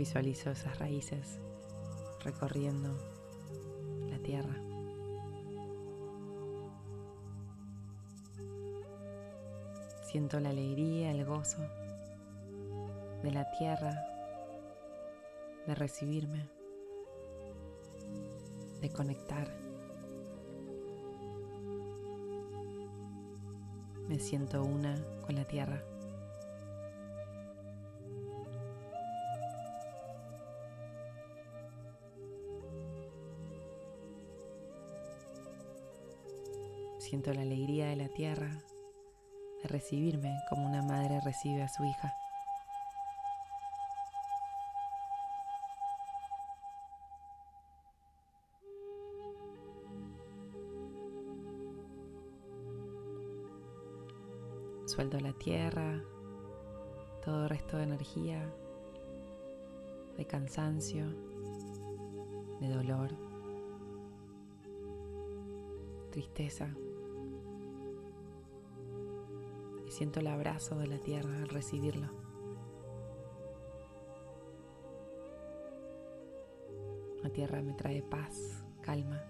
Visualizo esas raíces recorriendo la tierra. Siento la alegría, el gozo de la tierra, de recibirme, de conectar. Me siento una con la tierra. Siento la alegría de la tierra de recibirme como una madre recibe a su hija. Suelto la tierra, todo resto de energía, de cansancio, de dolor, tristeza. Siento el abrazo de la tierra al recibirlo. La tierra me trae paz, calma.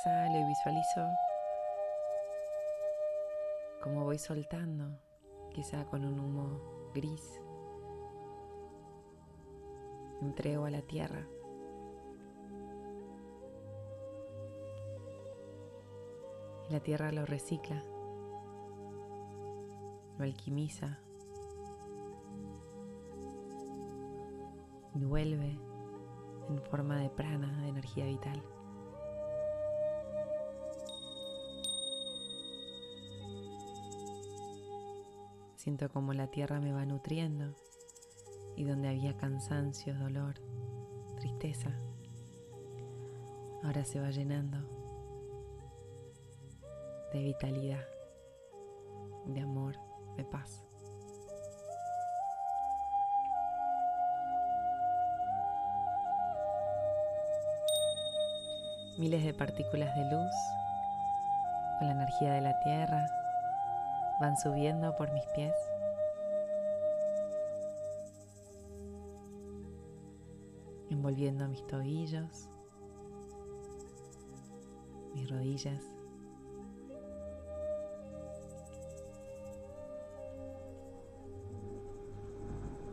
Exhalo y visualizo cómo voy soltando, quizá con un humo gris. Entrego a la tierra. Y la tierra lo recicla, lo alquimiza y vuelve en forma de prana, de energía vital. Siento como la tierra me va nutriendo y donde había cansancio, dolor, tristeza, ahora se va llenando de vitalidad, de amor, de paz. Miles de partículas de luz con la energía de la tierra van subiendo por mis pies. envolviendo mis tobillos, mis rodillas,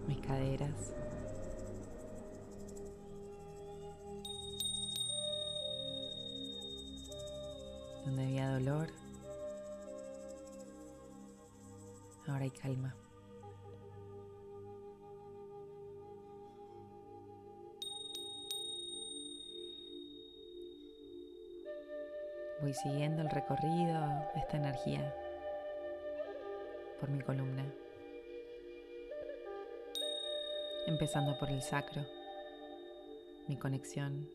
mis caderas. Donde había dolor, hay calma. Voy siguiendo el recorrido de esta energía por mi columna, empezando por el sacro, mi conexión,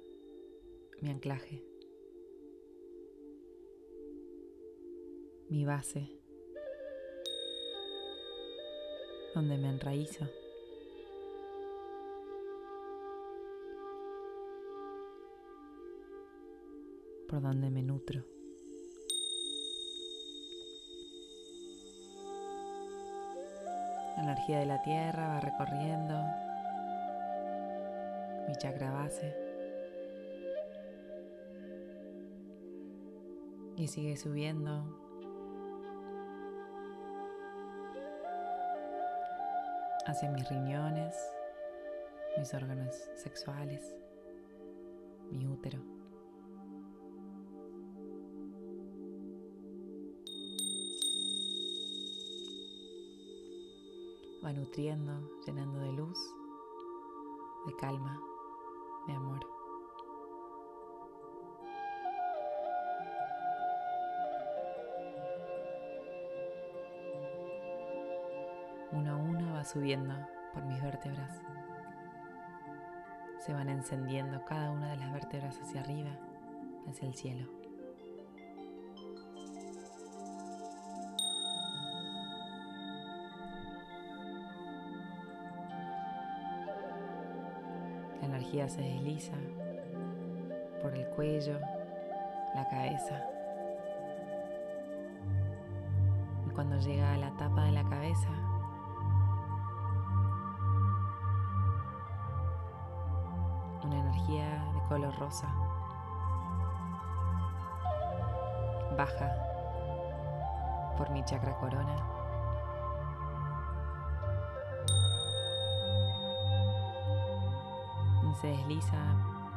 mi anclaje, mi base, donde me enraízo. por donde me nutro. La energía de la tierra va recorriendo mi chakra base y sigue subiendo hacia mis riñones, mis órganos sexuales, mi útero. va nutriendo, llenando de luz, de calma, de amor. Subiendo por mis vértebras, se van encendiendo cada una de las vértebras hacia arriba, hacia el cielo. La energía se desliza por el cuello, la cabeza. Y cuando llega a la tapa de la cabeza, rosa baja por mi chakra corona. Y se desliza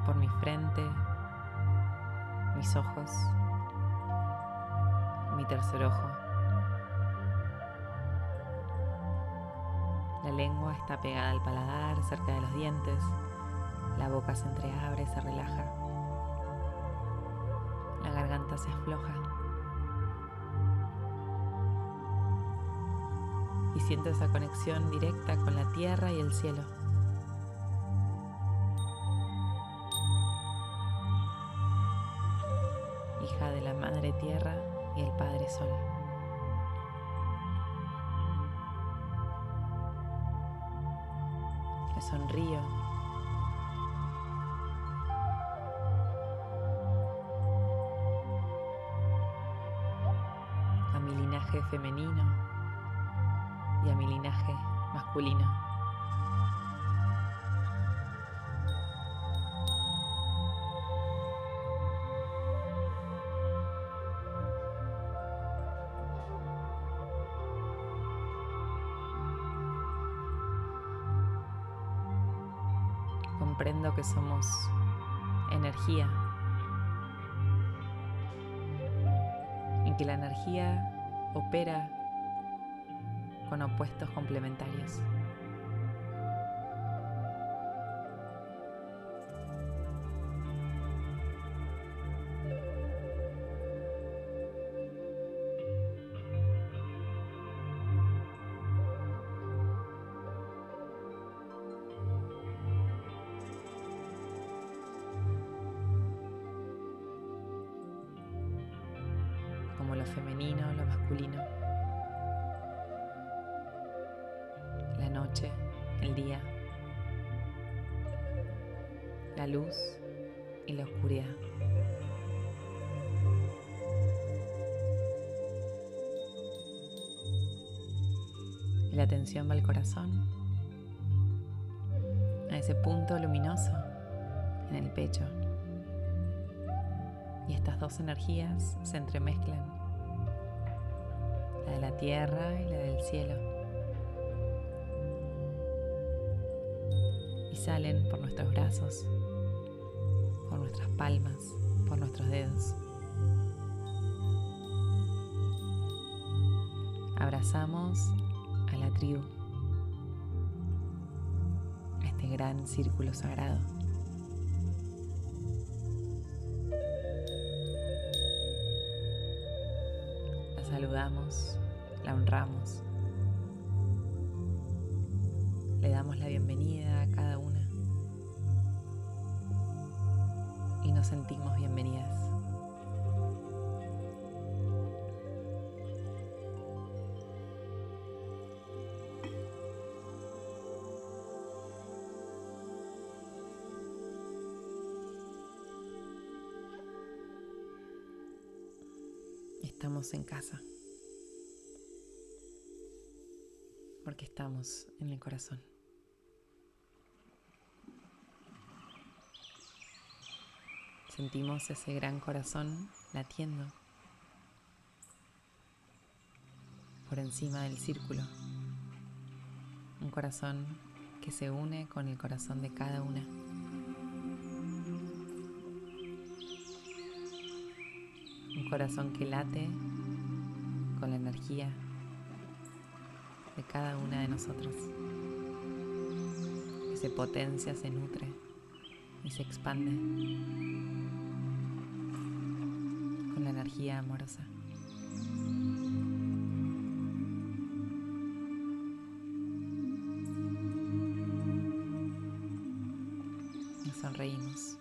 por mi frente, mis ojos, mi tercer ojo. La lengua está pegada al paladar, cerca de los dientes. La boca se entreabre, se relaja. La garganta se afloja. Y siento esa conexión directa con la tierra y el cielo. Hija de la Madre Tierra y el Padre Sol. Le sonrío femenino y a mi linaje masculino. Comprendo que somos energía en que la energía opera con opuestos complementarios. Lo femenino, lo masculino, la noche, el día, la luz y la oscuridad. Y la atención va al corazón, a ese punto luminoso en el pecho. Y estas dos energías se entremezclan, la la tierra y la del cielo. Y salen por nuestros brazos, por nuestras palmas, por nuestros dedos. Abrazamos a la tribu, a este gran círculo sagrado. La honramos. Le damos la bienvenida a cada una. Y nos sentimos bienvenidas. Estamos en casa. Porque estamos en el corazón. Sentimos ese gran corazón latiendo por encima del círculo. Un corazón que se une con el corazón de cada una. Un corazón que late con la energía de cada una de nosotros. Que se potencia, se nutre y se expande con la energía amorosa. sonreímos.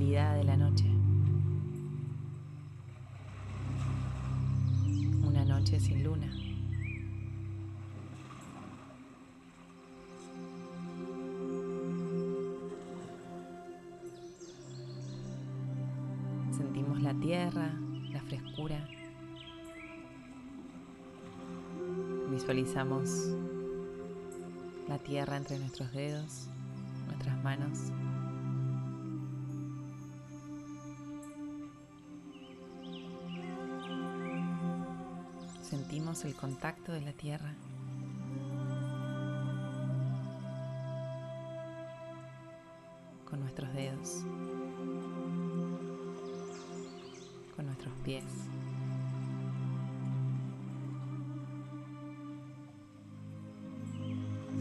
De la noche. Una noche sin luna. Sentimos la tierra, la frescura. Visualizamos la tierra entre nuestros dedos, nuestras manos. Sentimos el contacto de la tierra. con nuestros dedos, con nuestros pies.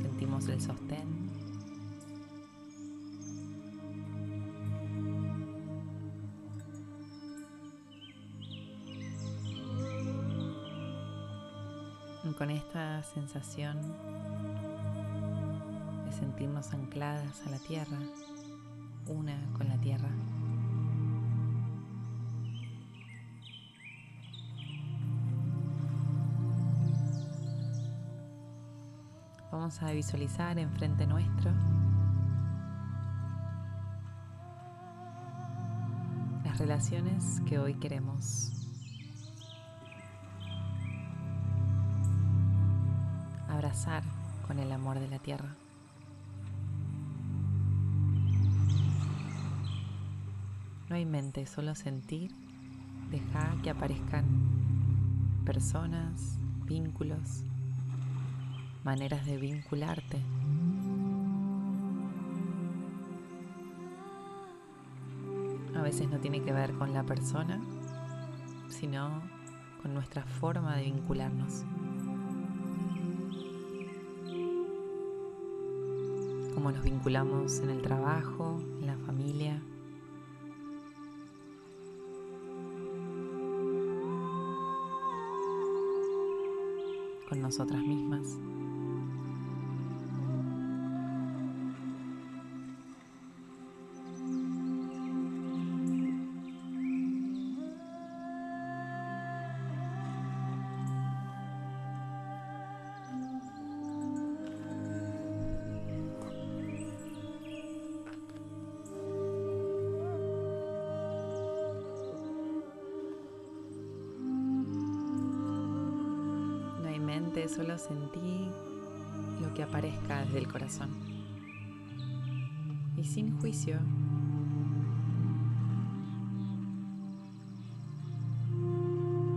Sentimos el sostén. Con esta sensación de sentirnos ancladas a la tierra, una con la tierra. Vamos a visualizar enfrente nuestro las relaciones que hoy queremos con el amor de la tierra. No hay mente, solo sentir. Deja que aparezcan personas, vínculos, maneras de vincularte. A veces no tiene que ver con la persona, sino con nuestra forma de vincularnos. Cómo nos vinculamos en el trabajo, en la familia. con nosotras mismas. Solo sentí lo que aparezca desde el corazón. Y sin juicio.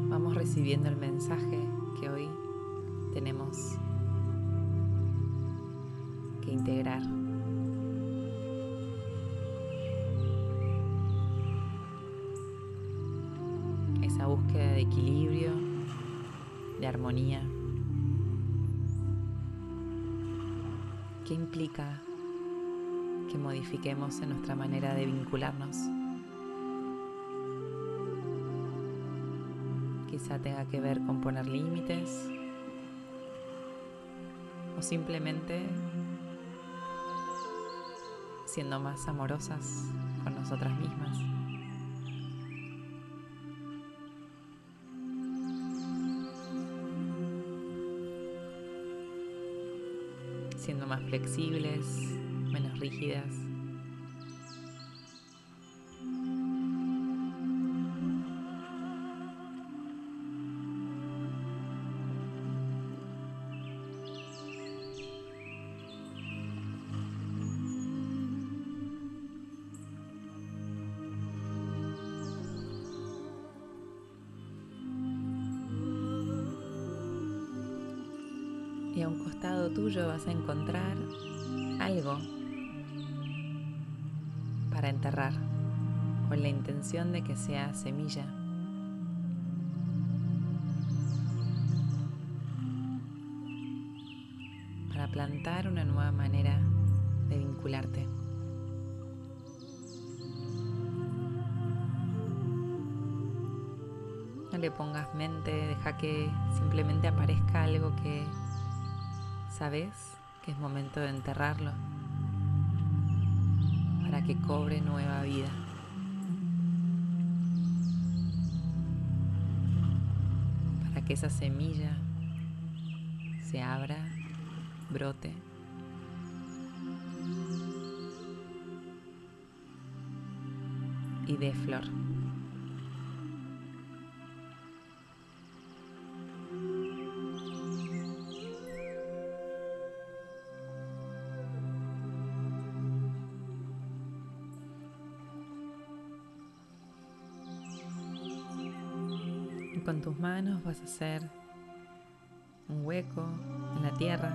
Vamos recibiendo el mensaje que hoy tenemos que integrar. Esa búsqueda de equilibrio, de armonía. ¿Qué implica que modifiquemos en nuestra manera de vincularnos? Quizá tenga que ver con poner límites o simplemente siendo más amorosas con nosotras mismas. Siendo más flexibles, menos rígidas. A encontrar algo para enterrar con la intención de que sea semilla. Para plantar una nueva manera de vincularte. No le pongas mente, deja que simplemente aparezca algo que sabes que es momento de enterrarlo para que cobre nueva vida. Para que esa semilla se abra, brote. y dé flor. Con tus manos vas a hacer un hueco en la tierra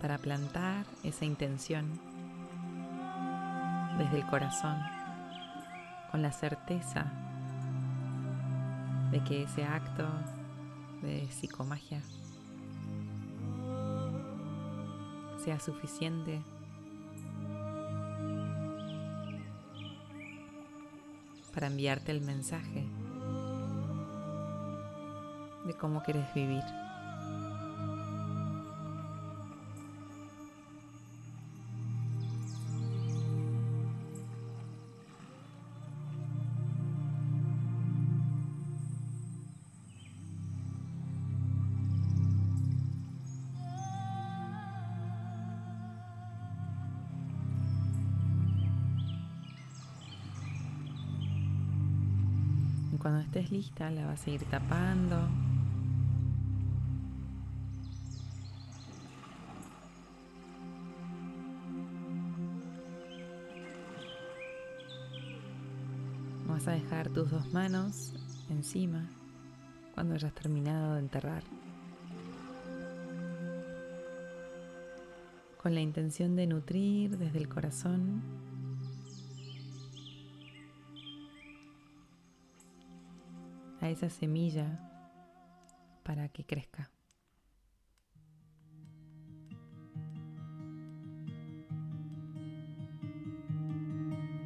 para plantar esa intención desde el corazón, con la certeza de que ese acto de psicomagia sea suficiente para enviarte el mensaje de cómo quieres vivir. Cuando estés lista la vas a ir tapando. Vas a dejar tus dos manos encima cuando hayas terminado de enterrar. Con la intención de nutrir desde el corazón a esa semilla para que crezca.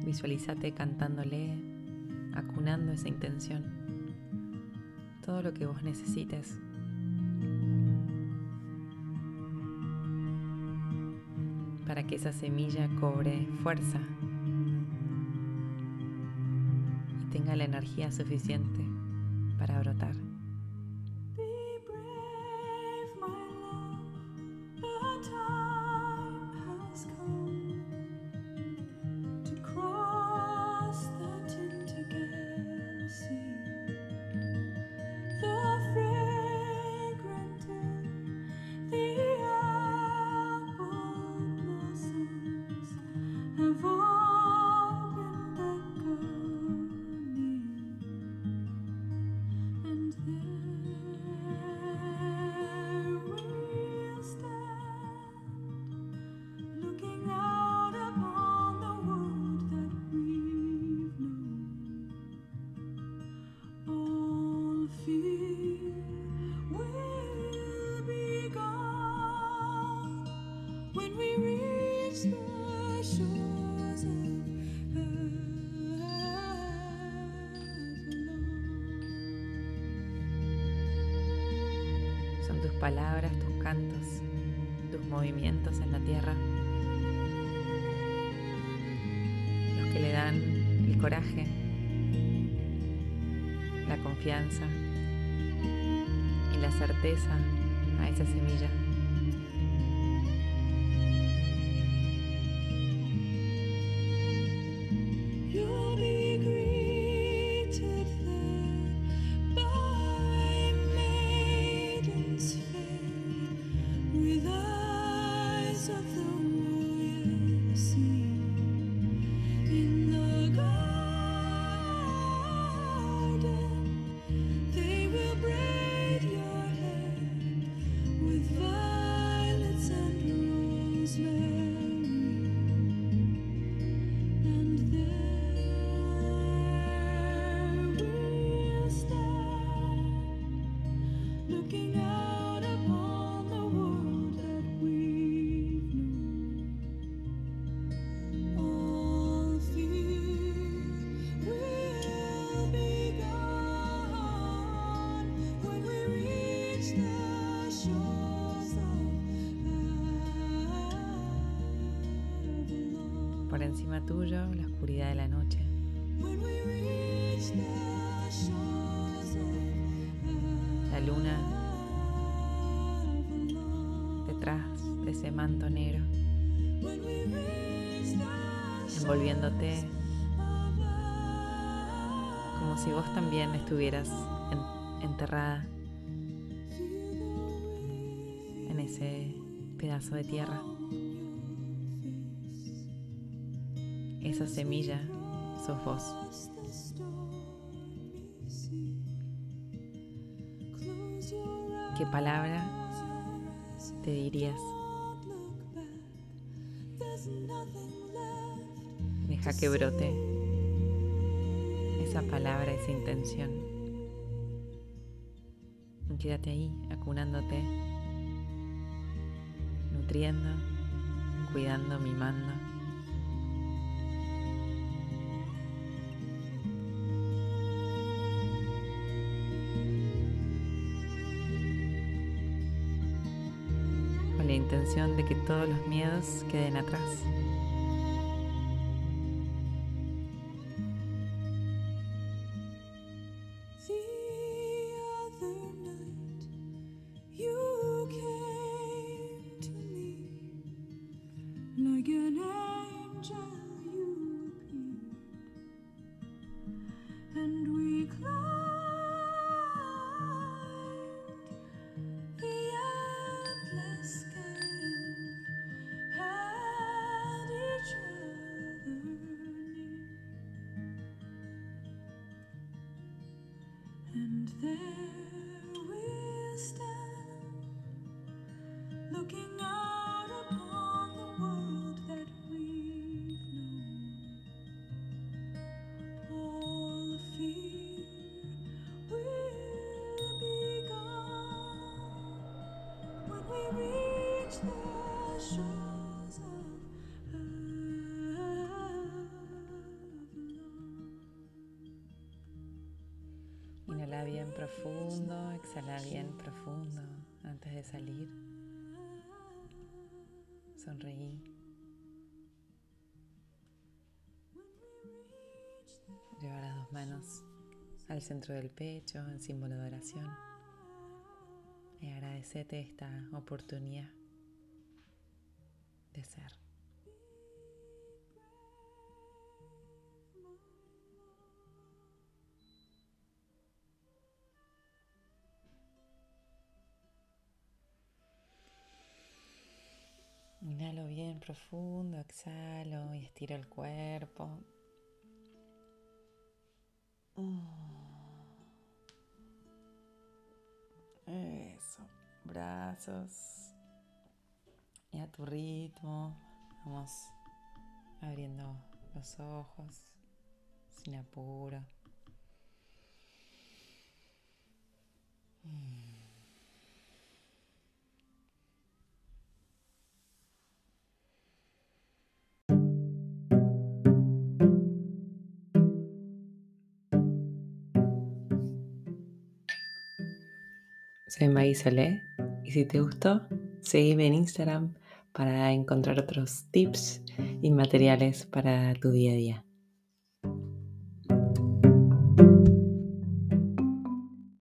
Visualízate cantándole, acunando esa intención, todo lo que vos necesites. para que esa semilla cobre fuerza y tenga la energía suficiente para brotar. Palabras, tus cantos, tus movimientos en la tierra, los que le dan el coraje, la confianza y la certeza a esa semilla. Encima tuyo la oscuridad de la noche. La luna detrás de ese manto negro, envolviéndote como si vos también estuvieras enterrada en ese pedazo de tierra. Esa semilla sos vos. ¿Qué palabra te dirías? Deja que brote esa palabra, esa intención. quédate ahí, acunándote, nutriendo, cuidando, mimando. Todos los miedos queden atrás. Inhala bien profundo, exhala bien profundo antes de salir. Sonreí. Lleva las dos manos al centro del pecho en símbolo de oración. Y agradecete esta oportunidad de ser. Inhalo bien profundo, exhalo y estiro el cuerpo. Brazos y a tu ritmo vamos abriendo los ojos sin apuro. Soy Maísole y si te gustó, seguime en Instagram para encontrar otros tips y materiales para tu día a día.